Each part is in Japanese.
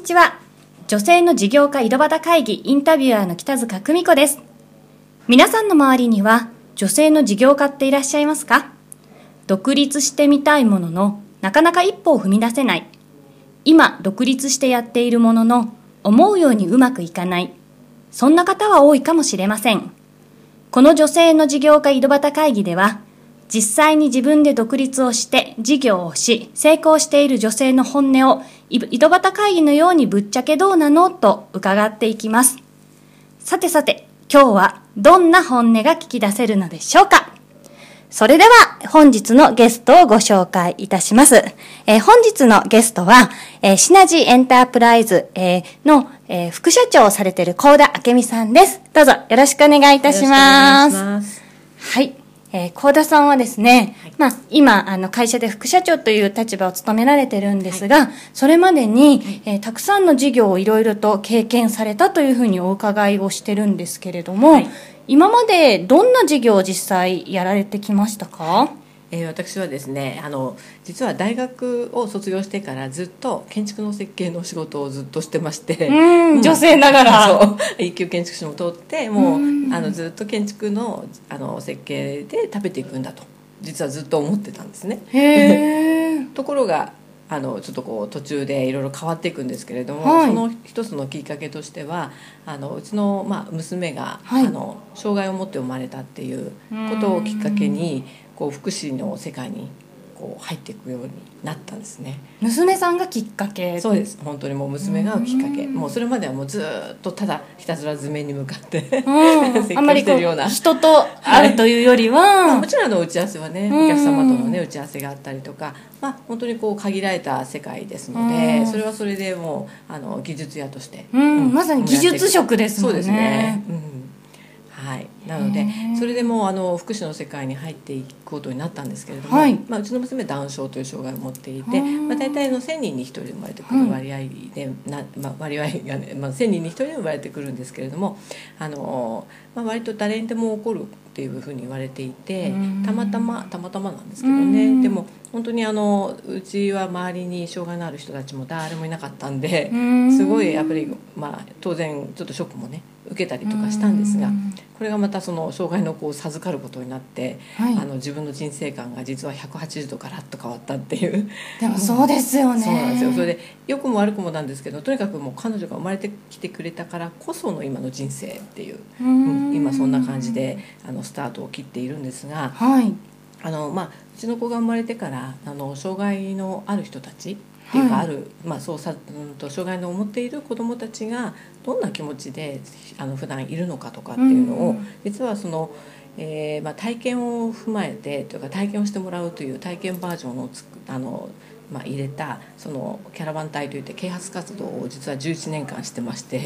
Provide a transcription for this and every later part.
にちは。女性の事業家井戸端会議インタビュアーの北塚久美子です。皆さんの周りには女性の事業家っていらっしゃいますか？独立してみたいものの、なかなか一歩を踏み出せない。今、独立してやっているものの、思うようにうまくいかない。そんな方は多いかもしれません。この女性の事業家井戸端会議では、実際に自分で独立をして事業をし成功している女性の本音を井戸端会議のようにぶっちゃけどうなのと伺っていきます。さてさて、今日はどんな本音が聞き出せるのでしょうか？それでは本日のゲストをご紹介いたします。えー、本日のゲストは、えー、シナジーエンタープライズ、えー、の、えー、副社長をされている高田明美さんです。どうぞよろしくお願いいたします。ますはい。えー、高田さんはですね、はい、まあ、今、あの、会社で副社長という立場を務められてるんですが、はい、それまでに、えー、たくさんの事業をいろいろと経験されたというふうにお伺いをしてるんですけれども、はい、今までどんな事業を実際やられてきましたか？えー、私はですねあの実は大学を卒業してからずっと建築の設計の仕事をずっとしてまして女性ながら そう一級建築士も取ってもうあのずっと建築のあの設計で食べていくんだと実はずっと思ってたんですね。ところがあのちょっとこう途中でいろいろ変わっていくんですけれども、はい、その一つのきっかけとしてはあのうちの、まあ、娘が、はい、あの障害を持って生まれたっていうことをきっかけにこう福祉の世界にこう入っていくようになったんですね。娘さんがきっかけ？そうです。本当にもう娘がきっかけ。もうそれまではもうずっとただひたすら図面に向かってあんまりこう人と会うというよりは、はい。まあ、もちろんの打ち合わせはねお客様とのね打ち合わせがあったりとか、まあ、本当にこう限られた世界ですのでそれはそれでもうあの技術屋として、うん、まさに技術職ですもんね。そうですね、うんはい、なのでそれでもあの福祉の世界に入っていくことになったんですけれども、はい、まあ、うちの娘はダウン症という障害を持っていて、まあ、大体の1,000人に1人生まれてくる割合で、なまあ、割合がね、まあ、1,000人に1人生まれてくるんですけれどもあの、まあ、割と誰にでも起こるっていうふうに言われていてたまたまたまたまなんですけどね。でも本当にあのうちは周りに障害のある人たちも誰もいなかったんですごいやっぱり、まあ、当然ちょっとショックもね受けたりとかしたんですがこれがまたその障害の子を授かることになって、はい、あの自分の人生観が実は180度ガラッと変わったっていう。でもそうですよね。そうなんですよ。それで良くも悪くもなんですけどとにかくもう彼女が生まれてきてくれたからこその今の人生っていう、うん、今そんな感じであのスタートを切っているんですが、はい、あのまあ、うちの子が生まれてからあの障害のある人たちっていうかある、はい、まあ、そうさ、うんと、障害の思っている子どもたちがどんな気持ちであの普段いるのかとかっていうのを、うん、実はその、えーまあ、体験を踏まえてというか体験をしてもらうという体験バージョンをつくあのまあ、入れたそのキャラバン隊といって啓発活動を実は11年間してまして。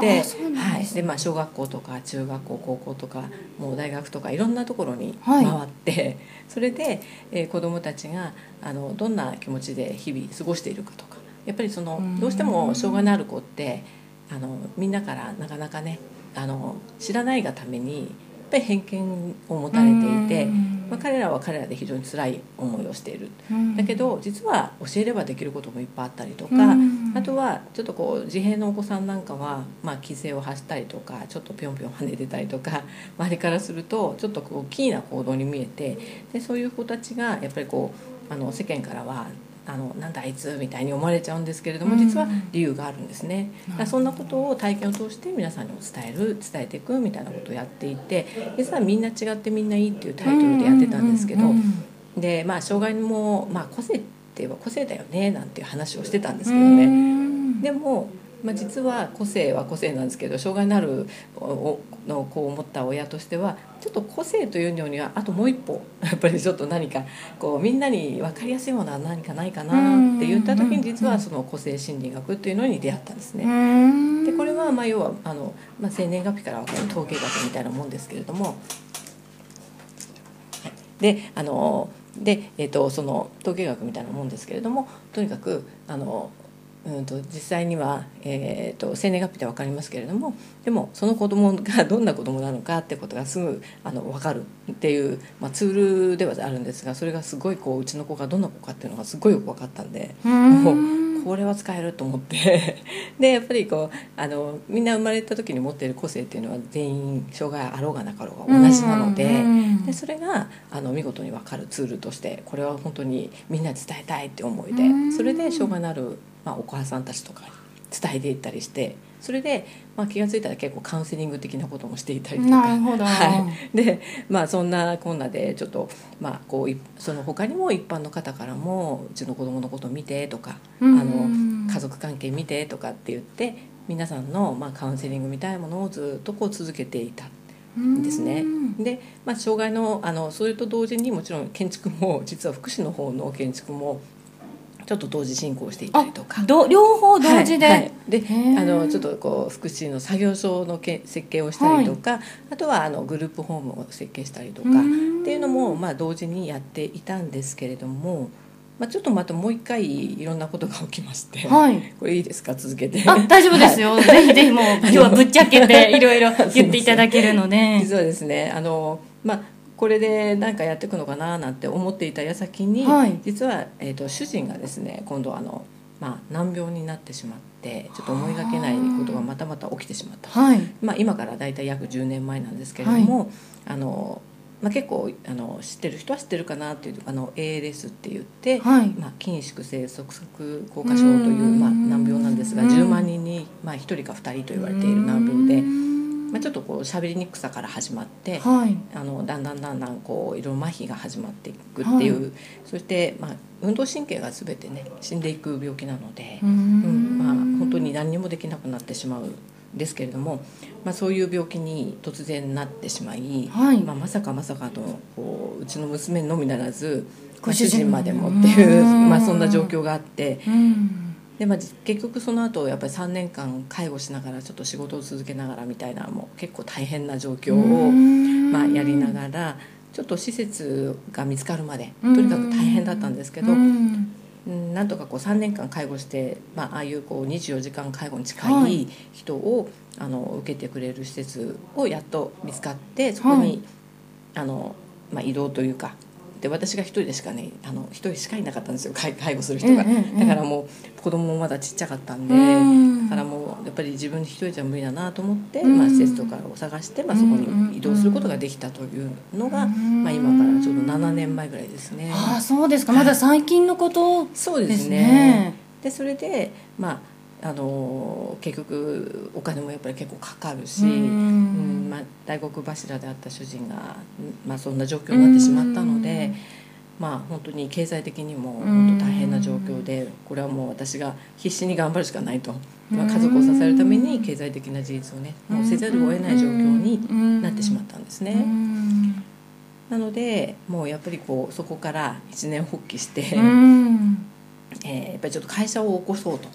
ではい。でまあ、小学校とか中学校高校とかもう大学とかいろんなところに回って、はい、それで、えー、子どもたちがあのどんな気持ちで日々過ごしているかとかやっぱりそのどうしても障害のある子ってあのみんなからなかなかねあの知らないがためにぱり偏見を持たれていて、まあ、彼らは彼らで非常に辛い思いをしている、だけど実は教えればできることもいっぱいあったりとか、あとはちょっとこう自閉のお子さんなんかは、まあ、規制を発したりとかちょっとぴょんぴょん跳ねてたりとか 周りからするとちょっとこうキーな行動に見えてでそういう子たちがやっぱりこうあの世間からはあのなんだあいつみたいに思われちゃうんですけれども実は理由があるんですね、だそんなことを体験を通して皆さんにも伝える伝えていくみたいなことをやっていて実はみんな違ってみんないいっていうタイトルでやってたんですけど、でまあ障害も、まあ、個性って言えば個性だよねなんていう話をしてたんですけどね。でもまあ、実は個性は個性なんですけど障害のあるの子を持った親としてはちょっと個性というのにはあともう一歩 やっぱりちょっと何かこうみんなに分かりやすいものは何かないかなって言った時に実はその個性心理学っていうのに出会ったんですね。でこれはまあ要はあの、まあ、生年月日から分かる統計学みたいなもんですけれども。であので、えーと、とその統計学みたいなもんですけれどもとにかくあのうんと実際には、えーと、生年月日で分かりますけれどもでもその子供が どんな子供なのかってことがすぐあの分かるっていう、まあ、ツールではあるんですがそれがすごいこううちの子がどんな子かっていうのがすごいよく分かったんでもうこれは使えると思って。でやっぱりこうあのみんな生まれた時に持っている個性っていうのは全員障害あろうがなかろうが同じなので,、でそれがあの見事に分かるツールとしてこれは本当にみんなに伝えたいって思いでそれで障害のある、まあ、お母さんたちとかに伝えていったりしてそれで、まあ、気が付いたら結構カウンセリング的なこともしていたりとか。なるほど、はい、でまあそんなこんなでちょっと、まあ、こうその他にも一般の方からもうちの子供のこと見てとか、あの家族関係見てとかって言って皆さんの、まあ、カウンセリングみたいなものをずっとこう続けていた。ですね。で、まあ、障害のあのそれと同時にもちろん建築も実は福祉の方の建築もちょっと同時進行していたりとか。両方同時で、はいはい、であのちょっとこう福祉の作業所のけ設計をしたりとか、はい、あとはあのグループホームを設計したりとかっていうのもまあ同時にやっていたんですけれども。まあ、ちょっとまたもう一回いろんなことが起きまして、はい、これいいですか？続けて。あ大丈夫ですよ、はい、ぜひぜひもう 今日はぶっちゃけていろいろ言っていただけるので。実はですね。あの、まあ、これで何かやっていくのかななんて思っていた矢先に、はい、実は、えーと、主人がですね今度あの、まあ、難病になってしまってちょっと思いがけないことがまたまた起きてしまった、はい、まあ、今から大体約10年前なんですけれども、はい、あのまあ、結構あの知ってる人は知ってるかなっていうあの ALS って言って、はい、まあ、筋縮性側索硬化症という、まあ、難病なんですが10万人に、まあ、1人か2人と言われている難病で。まあ、ちょっとこう喋りにくさから始まって、はい、あのだんだんだんだんこういろいろ麻痺が始まっていくっていう、はい、そして、まあ、運動神経が全てね死んでいく病気なのでうん、まあ、本当に何にもできなくなってしまう。ですけれども、まあ、そういう病気に突然なってしまい、はい、まあ、まさかまさかとこううちの娘のみならず、ご主人までもっていう、まあ、そんな状況があって。でまあ、結局その後やっぱり3年間介護しながらちょっと仕事を続けながらみたいなもう結構大変な状況を、まあ、やりながらちょっと施設が見つかるまでとにかく大変だったんですけどなんとかこう3年間介護して、まあああいうこう24時間介護に近い人を、あの受けてくれる施設をやっと見つかってそこに、あのまあ、移動というかで私が一人でしかねあの一人しかいなかったんですよ介介護する人が、うんうんうん、だからもう子供もまだちっちゃかったんで、だからもうやっぱり自分一人じゃ無理だなと思って、まあ、施設とかを探して、まあ、そこに移動することができたというのが、まあ、今からちょうど7年前ぐらいですね。あそうですか。まだ最近のこと、ね、そうですね。でそれでまああの結局お金もやっぱり結構かかるし、うん。まあ、大黒柱であった主人が、まあ、そんな状況になってしまったので。まあ、本当に経済的にも本当大変な状況でこれはもう私が必死に頑張るしかないと、まあ、家族を支えるために経済的な事実をねもうせざるを得ない状況になってしまったんですね。なのでもうやっぱりこうそこから一年発起して、えー、やっぱりちょっと会社を起こそうと。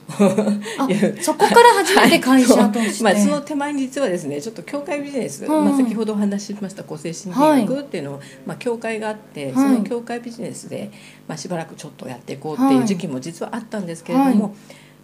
そこから初めて会社として、はい、まあ、その手前に実はですねちょっと協会ビジネス、うん、まあ、先ほどお話ししました個性心理学っていうのを、はい、まあ、協会があって、その協会ビジネスで、まあ、しばらくちょっとやっていこうっていう時期も実はあったんですけれども、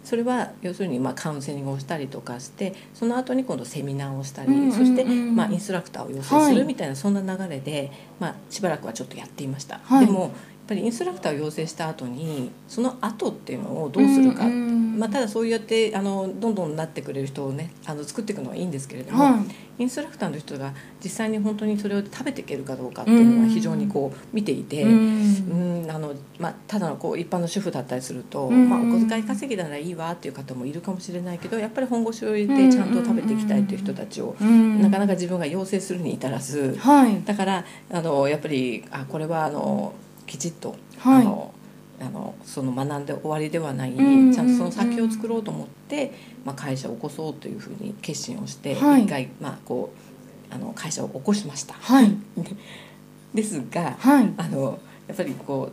それは要するにまあカウンセリングをしたりとかしてその後に今度セミナーをしたり、うんうんうん、そしてまあインストラクターを養成するみたいな、そんな流れで、まあ、しばらくはちょっとやっていました。でもぱりインストラクターを養成した後にその後っていうのをどうするか、まあ、ただそうやってあのどんどんなってくれる人をねあの作っていくのはいいんですけれども、はい、インストラクターの人が実際に本当にそれを食べていけるかどうかっていうのは非常にこう見ていてうん。あの、まあ、ただのこう一般の主婦だったりすると、まあ、お小遣い稼ぎならいいわっていう方もいるかもしれないけどやっぱり本腰を入れてちゃんと食べていきたいという人たちをなかなか自分が養成するに至らず、はい、だからあのやっぱりあこれはあのきちっと、はい、あのあのその学んで終わりではない、ちゃんとその先を作ろうと思って、まあ、会社を起こそうというふうに決心をして、はい、一回、まあ、こうあの会社を起こしました。はい、ですが、はい、あのやっぱりこ